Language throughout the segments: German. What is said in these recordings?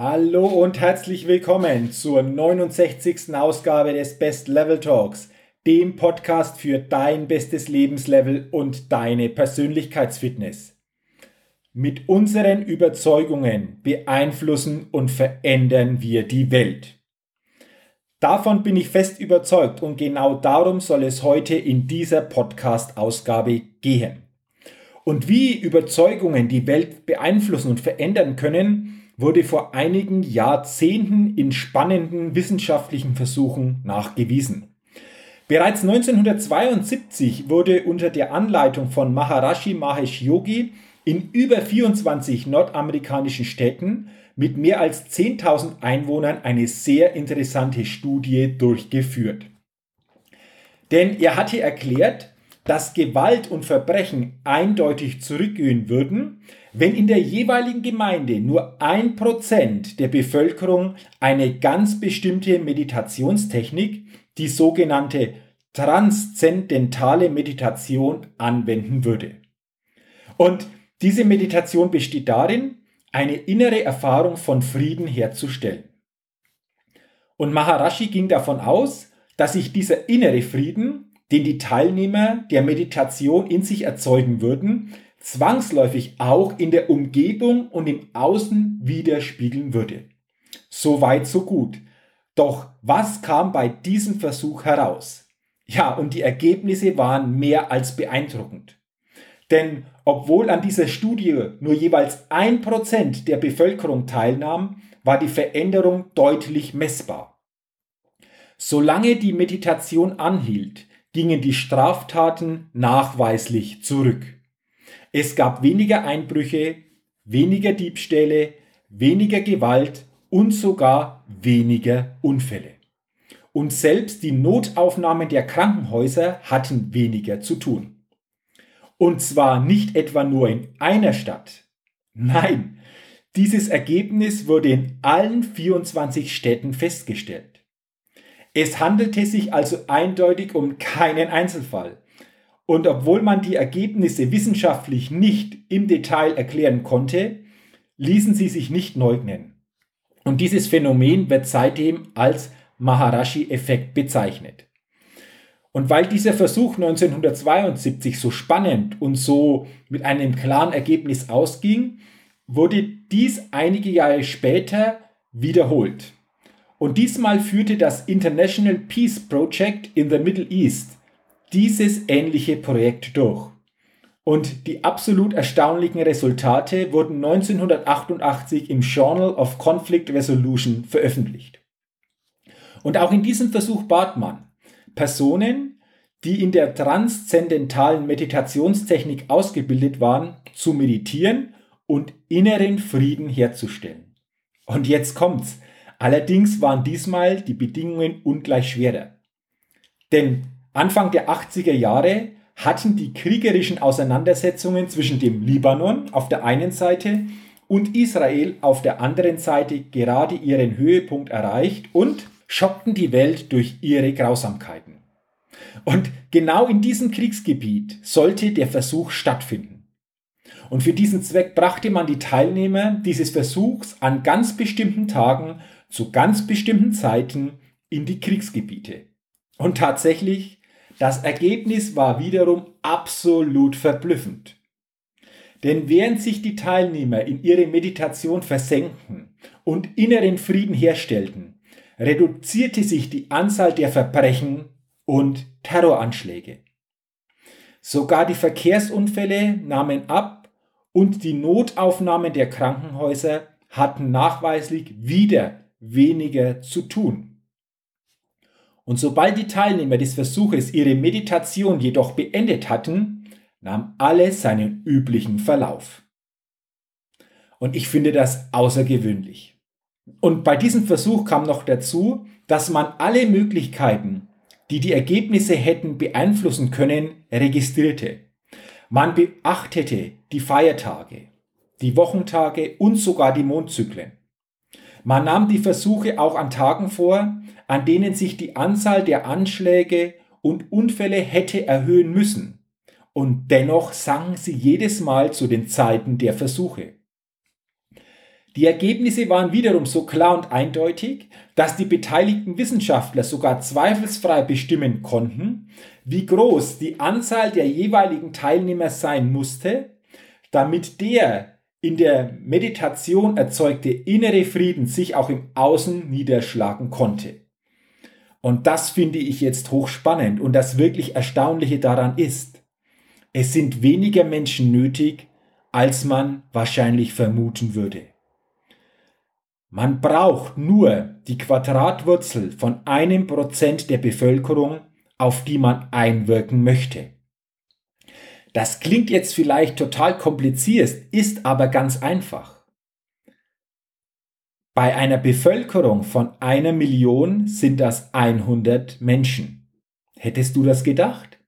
Hallo und herzlich willkommen zur 69. Ausgabe des Best Level Talks, dem Podcast für dein bestes Lebenslevel und deine Persönlichkeitsfitness. Mit unseren Überzeugungen beeinflussen und verändern wir die Welt. Davon bin ich fest überzeugt und genau darum soll es heute in dieser Podcast-Ausgabe gehen. Und wie Überzeugungen die Welt beeinflussen und verändern können, wurde vor einigen Jahrzehnten in spannenden wissenschaftlichen Versuchen nachgewiesen. Bereits 1972 wurde unter der Anleitung von Maharashi Mahesh Yogi in über 24 nordamerikanischen Städten mit mehr als 10.000 Einwohnern eine sehr interessante Studie durchgeführt. Denn er hatte erklärt, dass Gewalt und Verbrechen eindeutig zurückgehen würden, wenn in der jeweiligen Gemeinde nur ein Prozent der Bevölkerung eine ganz bestimmte Meditationstechnik, die sogenannte transzendentale Meditation, anwenden würde. Und diese Meditation besteht darin, eine innere Erfahrung von Frieden herzustellen. Und Maharashi ging davon aus, dass sich dieser innere Frieden, den die Teilnehmer der Meditation in sich erzeugen würden, zwangsläufig auch in der Umgebung und im Außen widerspiegeln würde. So weit, so gut. Doch was kam bei diesem Versuch heraus? Ja, und die Ergebnisse waren mehr als beeindruckend. Denn obwohl an dieser Studie nur jeweils ein Prozent der Bevölkerung teilnahm, war die Veränderung deutlich messbar. Solange die Meditation anhielt, gingen die Straftaten nachweislich zurück. Es gab weniger Einbrüche, weniger Diebstähle, weniger Gewalt und sogar weniger Unfälle. Und selbst die Notaufnahmen der Krankenhäuser hatten weniger zu tun. Und zwar nicht etwa nur in einer Stadt. Nein, dieses Ergebnis wurde in allen 24 Städten festgestellt. Es handelte sich also eindeutig um keinen Einzelfall. Und obwohl man die Ergebnisse wissenschaftlich nicht im Detail erklären konnte, ließen sie sich nicht leugnen. Und dieses Phänomen wird seitdem als Maharashi-Effekt bezeichnet. Und weil dieser Versuch 1972 so spannend und so mit einem klaren Ergebnis ausging, wurde dies einige Jahre später wiederholt. Und diesmal führte das International Peace Project in the Middle East dieses ähnliche Projekt durch. Und die absolut erstaunlichen Resultate wurden 1988 im Journal of Conflict Resolution veröffentlicht. Und auch in diesem Versuch bat man, Personen, die in der transzendentalen Meditationstechnik ausgebildet waren, zu meditieren und inneren Frieden herzustellen. Und jetzt kommt's. Allerdings waren diesmal die Bedingungen ungleich schwerer. Denn Anfang der 80er Jahre hatten die kriegerischen Auseinandersetzungen zwischen dem Libanon auf der einen Seite und Israel auf der anderen Seite gerade ihren Höhepunkt erreicht und schockten die Welt durch ihre Grausamkeiten. Und genau in diesem Kriegsgebiet sollte der Versuch stattfinden. Und für diesen Zweck brachte man die Teilnehmer dieses Versuchs an ganz bestimmten Tagen zu ganz bestimmten Zeiten in die Kriegsgebiete. Und tatsächlich, das Ergebnis war wiederum absolut verblüffend. Denn während sich die Teilnehmer in ihre Meditation versenkten und inneren Frieden herstellten, reduzierte sich die Anzahl der Verbrechen und Terroranschläge. Sogar die Verkehrsunfälle nahmen ab und die Notaufnahmen der Krankenhäuser hatten nachweislich wieder weniger zu tun. Und sobald die Teilnehmer des Versuches ihre Meditation jedoch beendet hatten, nahm alles seinen üblichen Verlauf. Und ich finde das außergewöhnlich. Und bei diesem Versuch kam noch dazu, dass man alle Möglichkeiten, die die Ergebnisse hätten beeinflussen können, registrierte. Man beachtete die Feiertage, die Wochentage und sogar die Mondzyklen. Man nahm die Versuche auch an Tagen vor, an denen sich die Anzahl der Anschläge und Unfälle hätte erhöhen müssen. Und dennoch sangen sie jedes Mal zu den Zeiten der Versuche. Die Ergebnisse waren wiederum so klar und eindeutig, dass die beteiligten Wissenschaftler sogar zweifelsfrei bestimmen konnten, wie groß die Anzahl der jeweiligen Teilnehmer sein musste, damit der in der Meditation erzeugte innere Frieden sich auch im Außen niederschlagen konnte. Und das finde ich jetzt hochspannend und das wirklich Erstaunliche daran ist, es sind weniger Menschen nötig, als man wahrscheinlich vermuten würde. Man braucht nur die Quadratwurzel von einem Prozent der Bevölkerung, auf die man einwirken möchte. Das klingt jetzt vielleicht total kompliziert, ist aber ganz einfach. Bei einer Bevölkerung von einer Million sind das 100 Menschen. Hättest du das gedacht?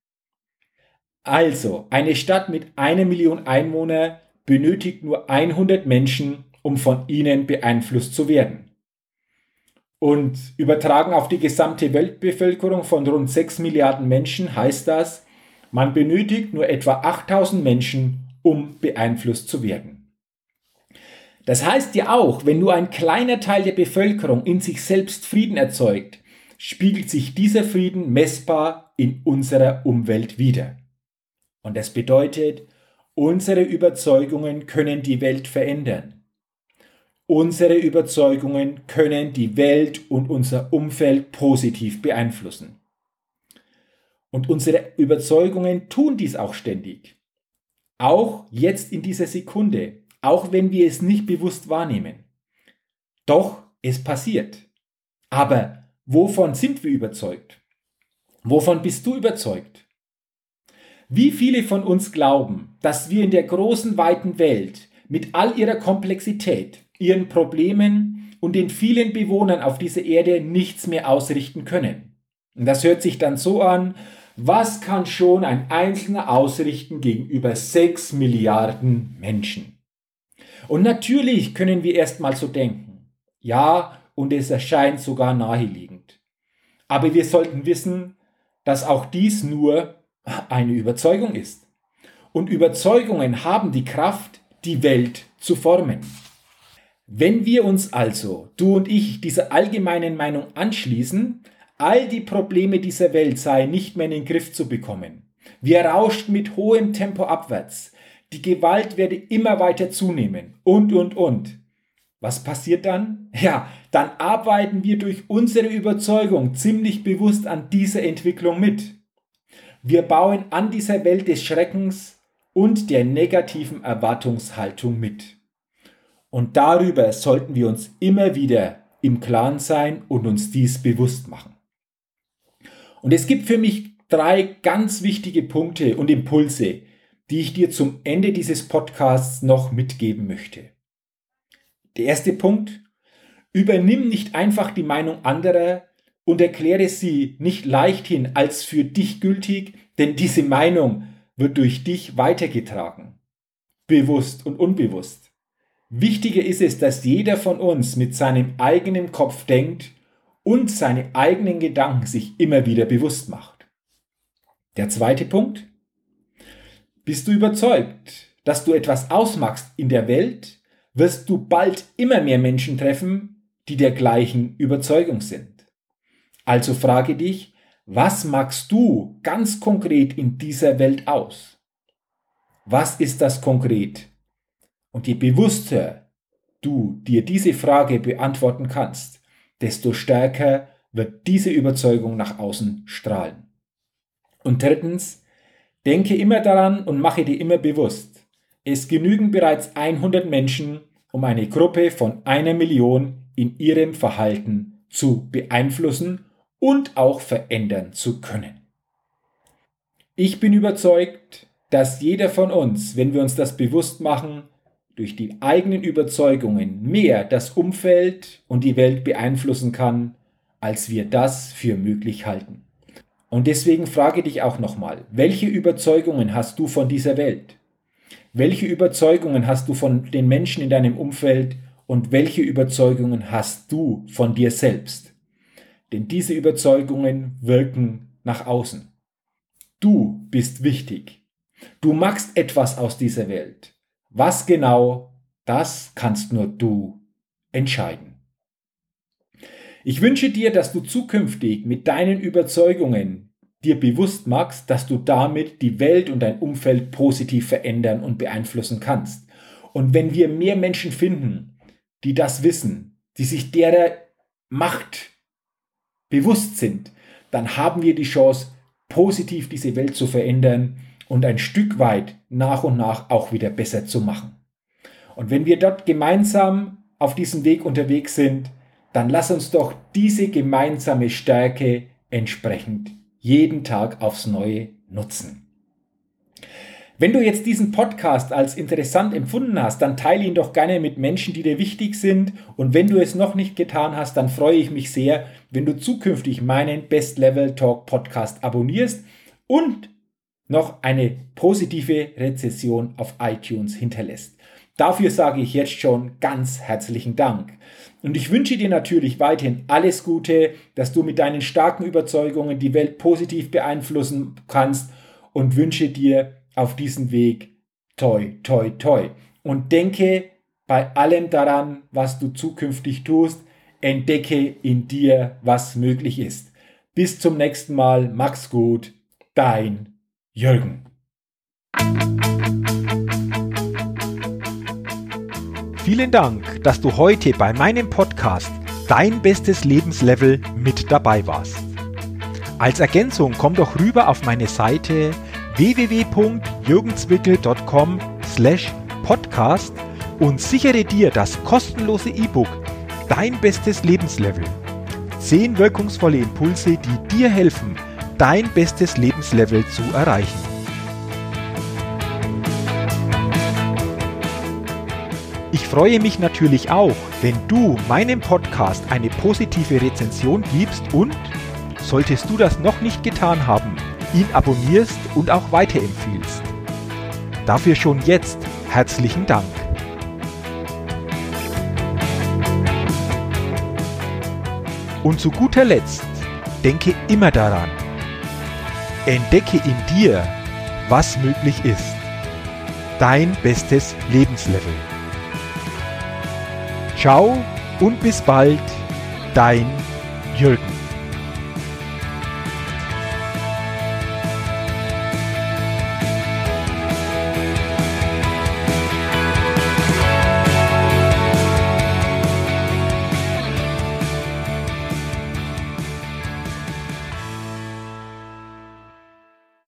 Also, eine Stadt mit einer Million Einwohner benötigt nur 100 Menschen, um von ihnen beeinflusst zu werden. Und übertragen auf die gesamte Weltbevölkerung von rund 6 Milliarden Menschen heißt das, man benötigt nur etwa 8000 Menschen, um beeinflusst zu werden. Das heißt ja auch, wenn nur ein kleiner Teil der Bevölkerung in sich selbst Frieden erzeugt, spiegelt sich dieser Frieden messbar in unserer Umwelt wider. Und das bedeutet, unsere Überzeugungen können die Welt verändern. Unsere Überzeugungen können die Welt und unser Umfeld positiv beeinflussen. Und unsere Überzeugungen tun dies auch ständig. Auch jetzt in dieser Sekunde, auch wenn wir es nicht bewusst wahrnehmen. Doch es passiert. Aber wovon sind wir überzeugt? Wovon bist du überzeugt? Wie viele von uns glauben, dass wir in der großen, weiten Welt mit all ihrer Komplexität ihren Problemen und den vielen Bewohnern auf dieser Erde nichts mehr ausrichten können. Und das hört sich dann so an, was kann schon ein Einzelner ausrichten gegenüber sechs Milliarden Menschen? Und natürlich können wir erstmal so denken. Ja, und es erscheint sogar naheliegend. Aber wir sollten wissen, dass auch dies nur eine Überzeugung ist. Und Überzeugungen haben die Kraft, die Welt zu formen. Wenn wir uns also, du und ich, dieser allgemeinen Meinung anschließen, all die Probleme dieser Welt seien nicht mehr in den Griff zu bekommen. Wir rauschten mit hohem Tempo abwärts. Die Gewalt werde immer weiter zunehmen. Und, und, und. Was passiert dann? Ja, dann arbeiten wir durch unsere Überzeugung ziemlich bewusst an dieser Entwicklung mit. Wir bauen an dieser Welt des Schreckens und der negativen Erwartungshaltung mit. Und darüber sollten wir uns immer wieder im Klaren sein und uns dies bewusst machen. Und es gibt für mich drei ganz wichtige Punkte und Impulse, die ich dir zum Ende dieses Podcasts noch mitgeben möchte. Der erste Punkt, übernimm nicht einfach die Meinung anderer und erkläre sie nicht leichthin als für dich gültig, denn diese Meinung wird durch dich weitergetragen, bewusst und unbewusst. Wichtiger ist es, dass jeder von uns mit seinem eigenen Kopf denkt und seine eigenen Gedanken sich immer wieder bewusst macht. Der zweite Punkt. Bist du überzeugt, dass du etwas ausmachst in der Welt, wirst du bald immer mehr Menschen treffen, die der gleichen Überzeugung sind. Also frage dich, was magst du ganz konkret in dieser Welt aus? Was ist das konkret? Und je bewusster du dir diese Frage beantworten kannst, desto stärker wird diese Überzeugung nach außen strahlen. Und drittens, denke immer daran und mache dir immer bewusst, es genügen bereits 100 Menschen, um eine Gruppe von einer Million in ihrem Verhalten zu beeinflussen und auch verändern zu können. Ich bin überzeugt, dass jeder von uns, wenn wir uns das bewusst machen, durch die eigenen Überzeugungen mehr das Umfeld und die Welt beeinflussen kann, als wir das für möglich halten. Und deswegen frage dich auch nochmal, welche Überzeugungen hast du von dieser Welt? Welche Überzeugungen hast du von den Menschen in deinem Umfeld und welche Überzeugungen hast du von dir selbst? Denn diese Überzeugungen wirken nach außen. Du bist wichtig. Du machst etwas aus dieser Welt. Was genau, das kannst nur du entscheiden. Ich wünsche dir, dass du zukünftig mit deinen Überzeugungen dir bewusst machst, dass du damit die Welt und dein Umfeld positiv verändern und beeinflussen kannst. Und wenn wir mehr Menschen finden, die das wissen, die sich derer Macht bewusst sind, dann haben wir die Chance, positiv diese Welt zu verändern und ein Stück weit nach und nach auch wieder besser zu machen. Und wenn wir dort gemeinsam auf diesem Weg unterwegs sind, dann lass uns doch diese gemeinsame Stärke entsprechend jeden Tag aufs Neue nutzen. Wenn du jetzt diesen Podcast als interessant empfunden hast, dann teile ihn doch gerne mit Menschen, die dir wichtig sind. Und wenn du es noch nicht getan hast, dann freue ich mich sehr, wenn du zukünftig meinen Best Level Talk Podcast abonnierst und noch eine positive Rezession auf iTunes hinterlässt. Dafür sage ich jetzt schon ganz herzlichen Dank. Und ich wünsche dir natürlich weiterhin alles Gute, dass du mit deinen starken Überzeugungen die Welt positiv beeinflussen kannst und wünsche dir auf diesem Weg toi, toi, toi. Und denke bei allem daran, was du zukünftig tust, entdecke in dir, was möglich ist. Bis zum nächsten Mal, Max gut, dein Jürgen. Vielen Dank, dass du heute bei meinem Podcast Dein bestes Lebenslevel mit dabei warst. Als Ergänzung komm doch rüber auf meine Seite www.jürgenswickel.com slash podcast und sichere dir das kostenlose E-Book Dein bestes Lebenslevel. Zehn wirkungsvolle Impulse, die dir helfen, dein bestes Lebenslevel zu erreichen. Ich freue mich natürlich auch, wenn du meinem Podcast eine positive Rezension gibst und, solltest du das noch nicht getan haben, ihn abonnierst und auch weiterempfiehlst. Dafür schon jetzt herzlichen Dank. Und zu guter Letzt, denke immer daran, entdecke in dir, was möglich ist. Dein bestes Lebenslevel. Ciao und bis bald, dein Jürgen.